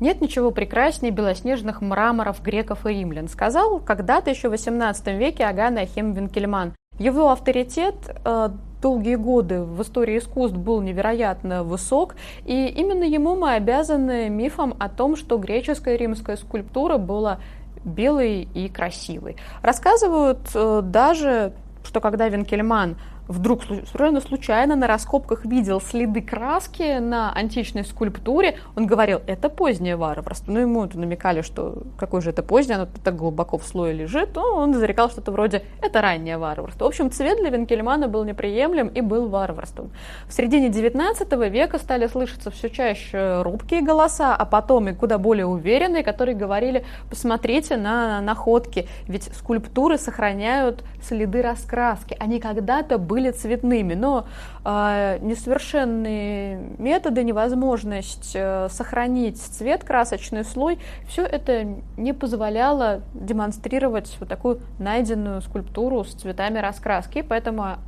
Нет ничего прекраснее белоснежных мраморов греков и римлян, сказал когда-то еще в XVIII веке Аган Ахим Винкельман. Его авторитет э, долгие годы в истории искусств был невероятно высок, и именно ему мы обязаны мифом о том, что греческая и римская скульптура была белой и красивой. Рассказывают э, даже, что когда Винкельман вдруг совершенно случайно на раскопках видел следы краски на античной скульптуре, он говорил, это позднее варварство. Ну, ему намекали, что какое же это позднее, оно так глубоко в слое лежит, но он зарекал что-то вроде «это раннее варварство». В общем, цвет для Винкельмана был неприемлем и был варварством. В середине XIX века стали слышаться все чаще робкие голоса, а потом и куда более уверенные, которые говорили, посмотрите на находки, ведь скульптуры сохраняют следы раскраски, они когда-то были были цветными, но э, несовершенные методы, невозможность э, сохранить цвет, красочный слой, все это не позволяло демонстрировать вот такую найденную скульптуру с цветами раскраски, поэтому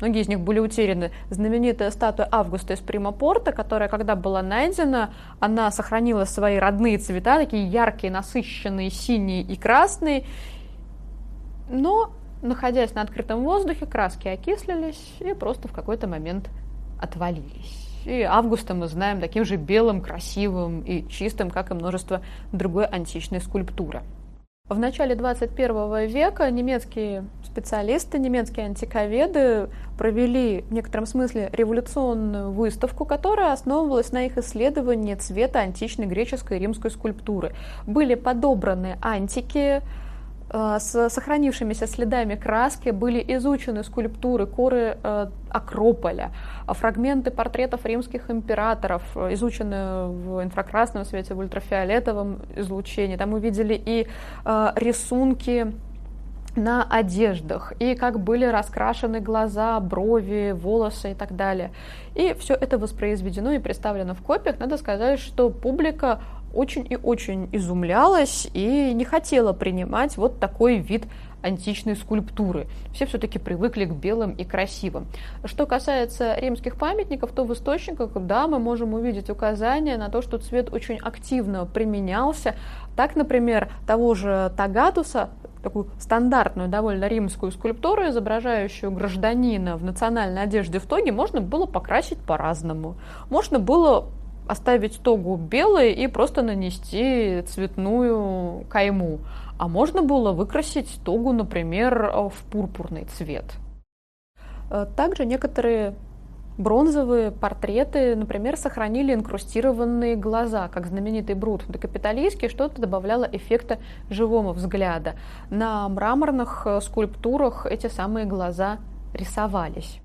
Многие из них были утеряны. Знаменитая статуя Августа из Примапорта, которая, когда была найдена, она сохранила свои родные цвета, такие яркие, насыщенные, синие и красные. Но находясь на открытом воздухе, краски окислились и просто в какой-то момент отвалились. И Августа мы знаем таким же белым, красивым и чистым, как и множество другой античной скульптуры. В начале 21 века немецкие специалисты, немецкие антиковеды провели в некотором смысле революционную выставку, которая основывалась на их исследовании цвета античной греческой и римской скульптуры. Были подобраны антики, с сохранившимися следами краски были изучены скульптуры, коры э, Акрополя, фрагменты портретов римских императоров, э, изучены в инфракрасном свете, в ультрафиолетовом излучении. Там увидели и рисунки на одеждах, и как были раскрашены глаза, брови, волосы и так далее. И все это воспроизведено и представлено в копиях. Надо сказать, что публика очень и очень изумлялась и не хотела принимать вот такой вид античной скульптуры. Все все-таки привыкли к белым и красивым. Что касается римских памятников, то в источниках, да, мы можем увидеть указания на то, что цвет очень активно применялся. Так, например, того же Тагатуса, такую стандартную довольно римскую скульптуру, изображающую гражданина в национальной одежде в тоге, можно было покрасить по-разному. Можно было оставить тогу белой и просто нанести цветную кайму. А можно было выкрасить тогу, например, в пурпурный цвет. Э, также некоторые бронзовые портреты, например, сохранили инкрустированные глаза, как знаменитый Брут декапиталийский, что-то добавляло эффекта живого взгляда. На мраморных э, скульптурах эти самые глаза рисовались.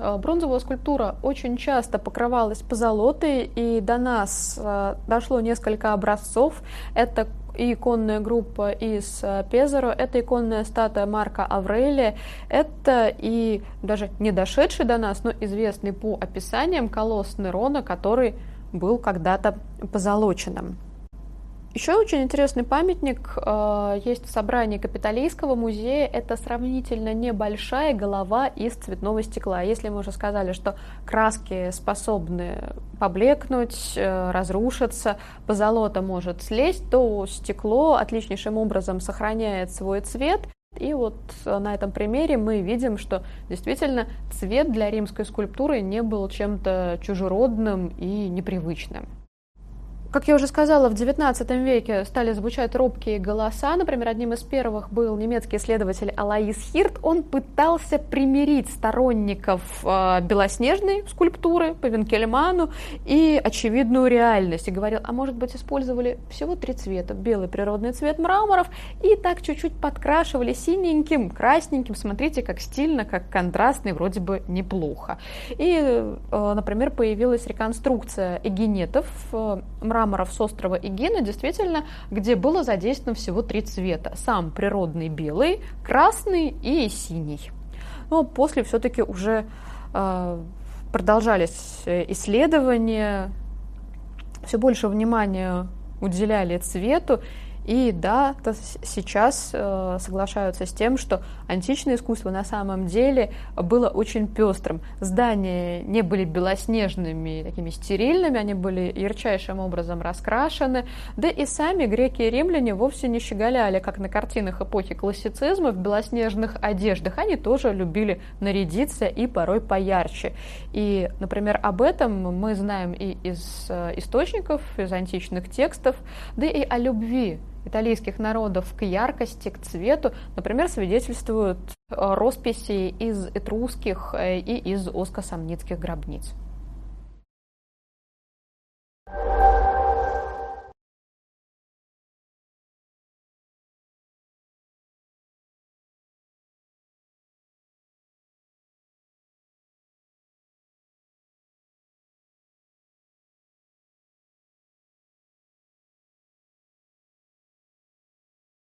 Э, бронзовая скульптура очень часто покрывалась позолотой, и до нас э, дошло несколько образцов. Это и иконная группа из э, Пезаро, это иконная статуя Марка Аврелия, это и даже не дошедший до нас, но известный по описаниям колосс Нерона, который был когда-то позолоченным. Еще очень интересный памятник э, есть в собрании Капитолийского музея. Это сравнительно небольшая голова из цветного стекла. Если мы уже сказали, что краски способны поблекнуть, э, разрушиться, позолота может слезть, то стекло отличнейшим образом сохраняет свой цвет. И вот на этом примере мы видим, что действительно цвет для римской скульптуры не был чем-то чужеродным и непривычным. Как я уже сказала, в XIX веке стали звучать робкие голоса. Например, одним из первых был немецкий исследователь Алаис Хирт. Он пытался примирить сторонников э, белоснежной скульптуры по Винкельману и очевидную реальность. И говорил, а может быть использовали всего три цвета. Белый природный цвет мраморов и так чуть-чуть подкрашивали синеньким, красненьким. Смотрите, как стильно, как контрастный, вроде бы неплохо. И, э, например, появилась реконструкция эгинетов э, мраморов с острова Игена, действительно, где было задействовано всего три цвета. Сам природный белый, красный и синий. Но после все-таки уже э, продолжались исследования, все больше внимания уделяли цвету, И да, сейчас э, соглашаются с тем, что античное искусство на самом деле было очень пестрым. Здания не были белоснежными, такими стерильными, они были ярчайшим образом раскрашены. Да и сами греки и римляне вовсе не щеголяли, как на картинах эпохи классицизма, в белоснежных одеждах. Они тоже любили нарядиться и порой поярче. И, например, об этом мы знаем и из э, источников, из античных текстов, да и о любви итальянских народов к яркости, к цвету, например, свидетельствуют э, росписи из этрусских э, и из оскосомницких гробниц.